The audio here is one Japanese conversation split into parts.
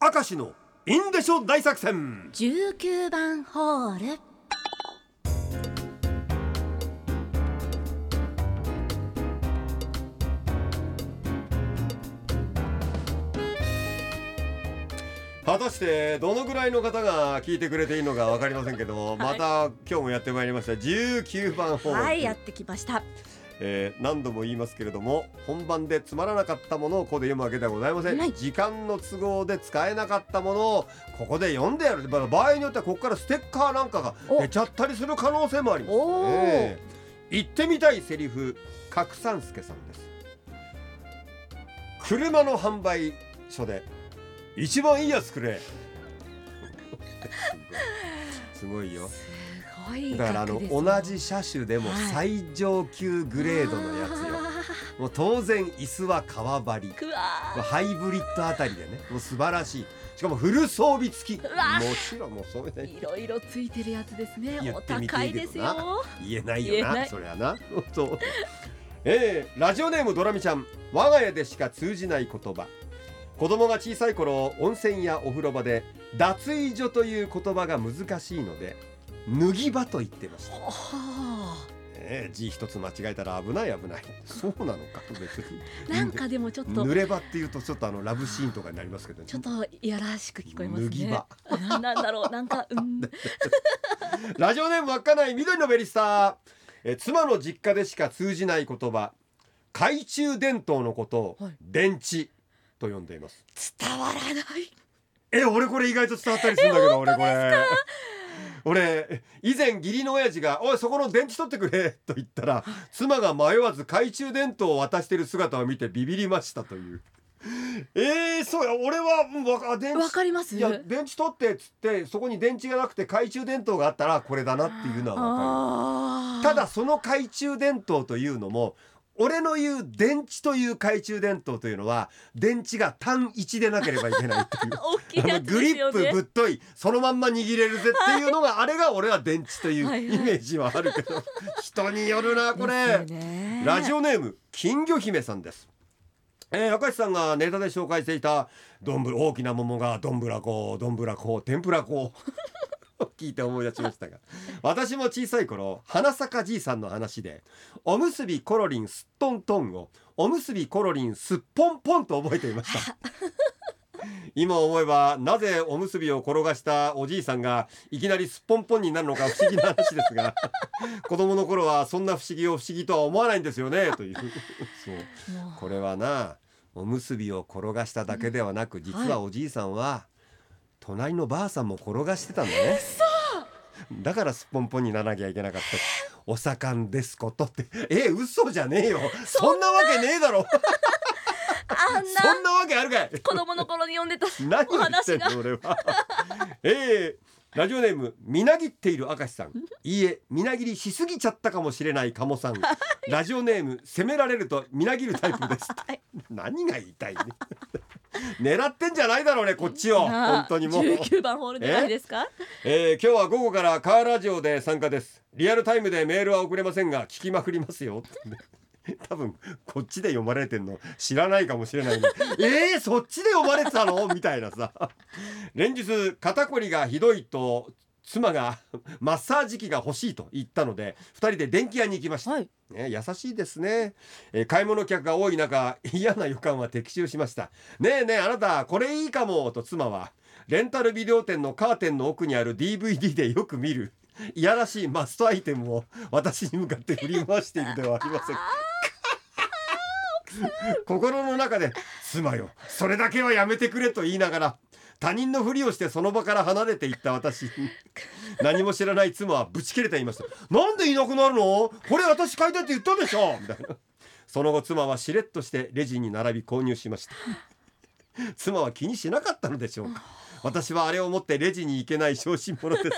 明石のインデショ大作戦。19番ホール。果たしてどのぐらいの方が聞いてくれていいのか分かりませんけども、また今日もやってまいりました。19番ホール、はいやってきましたえー何度も言いますけれども本番でつまらなかったものをここで読むわけではございません、はい。時間の都合で使えなかったものをここで読んでやる。まあ場合によってはここからステッカーなんかがお。出ちゃったりする可能性もあります、おー。えー。言ってみたいセリフ角三助さんです。車の販売所で一番いいやつくれ。すごいよだからあの同じ車種でもはい。最上級グレードのやつよ、もう当然椅子は革張り。ハイブリッドあたりでねもう素晴らしい。しかもフル装備付き。もちろんもうそういろいろついてるやつですね。お高いですよ。言えないよなそりゃなそう えー、ラジオネームドラミちゃん。我が家でしか通じない言葉。子供が小さい頃温泉やお風呂場で脱衣所という言葉が難しいので脱ぎ場と言ってました。はあ。ええ字一つ間違えたら危ない危ない。そうなのか別に。なんかでもちょっと。濡れ場っていうとちょっとあのラブシーンとかになりますけどね。ちょっといやらしく聞こえますね。脱ななんだろうなんかうん。ラジオネーム稚内緑のベリスター。え妻の実家でしか通じない言葉。懐中電灯のことをはい。電池と呼んでいます。伝わらない。え俺これ意外と伝わったりするんだけど俺これ俺以前義理の親父が「おいそこの電池取ってくれ」と言ったら妻が迷わず懐中電灯を渡している姿を見てビビりましたという。えー、そうや俺はうんわか電池わかります？いや電池取ってっつってそこに電池がなくて懐中電灯があったらこれだなっていうのはわあー。かるただその懐中電灯というのも俺の言う電池という懐中電灯というのは電池が単一でなければいけないっていう。大きいやつあのグリップぶっといそのまんま握れるぜっていうのがあれが俺は電池というイメージはあるけど。人によるなこれ。ラジオネーム金魚姫さんです。えー、明石さんがネタで紹介していたどんぶ大きな桃がどんぶらこどんぶらこ天ぷらこ聞いて思い出しましたが。私も小さい頃花咲じいさんの話でおむすびコロリンすっとんとんをおむすびコロリンすっぽんぽんと覚えていました。今思えばなぜおむすびを転がしたおじいさんがいきなりすっぽんぽんになるのか不思議な話ですが 子供の頃はそんな不思議を不思議とは思わないんですよねという。そう。これはなおむすびを転がしただけではなく実はおじいさんは隣のばあさんも転がしてたんだね。だからすっぽんぽんにならなきゃいけなかった。お盛んですことって。え嘘じゃねえよ。そんなわけねえだろ。あんな。そんなわけあるかい。子供の頃に読んでた何言ってんの俺は。えーラジオネームみなぎっている明石さん。いいえみなぎりしすぎちゃったかもしれない鴨さん。ラジオネーム責められるとみなぎるタイプです。はい。何が言いたいね 狙ってんじゃないだろうねこっちを。本当にもう、19番ホールじゃないですか？えー今日は午後からカーラジオで参加です。リアルタイムでメールは送れませんが聞きまくりますよ。多分こっちで読まれてんの知らないかもしれないね えー、そっちで読まれてたの？みたいなさ。連日肩こりがひどいと妻が マッサージ機が欲しいと言ったので2人で電気屋に行きました。はい。ね、優しいですね、えー買い物客が多い中 嫌な予感は的中しました。ねえねえあなたこれいいかもと妻はレンタルビデオ店のカーテンの奥にある DVD でよく見るいやらしいマストアイテムを 私に向かって振り回しているではありません。心の中で「妻よそれだけはやめてくれ」と言いながら他人のふりをしてその場から離れていった私。何も知らない妻はぶち切れていました。なんでいなくなるの？これ私買いたいって言ったでしょ？みたいな。その後妻はしれっとしてレジに並び購入しました。妻は気にしなかったのでしょうか。私はあれを持ってレジに行けない小心者です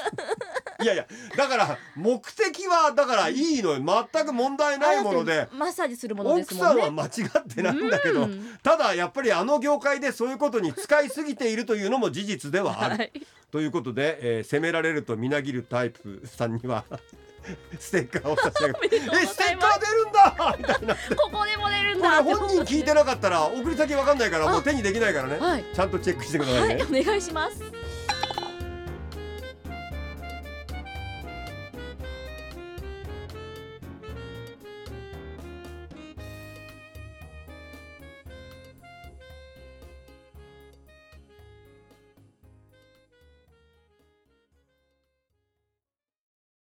いやいやだから目的はだからいいのよ。全く問題ないものでマッサージするもので奥すもんね。さんは間違ってないんだけど、うん。ただやっぱりあの業界でそういうことに使いすぎているというのも事実ではある、はい。ということで、えー責められるとみなぎるタイプさんには ステッカーを差し上げるおめでとうございえステッカー出るんだ！みたいな。ここでも出るんこれだ本人聞いてなかったら送り先わかんないからあもう手にできないからね。はい。ちゃんとチェックしてくださいね、はいお願いします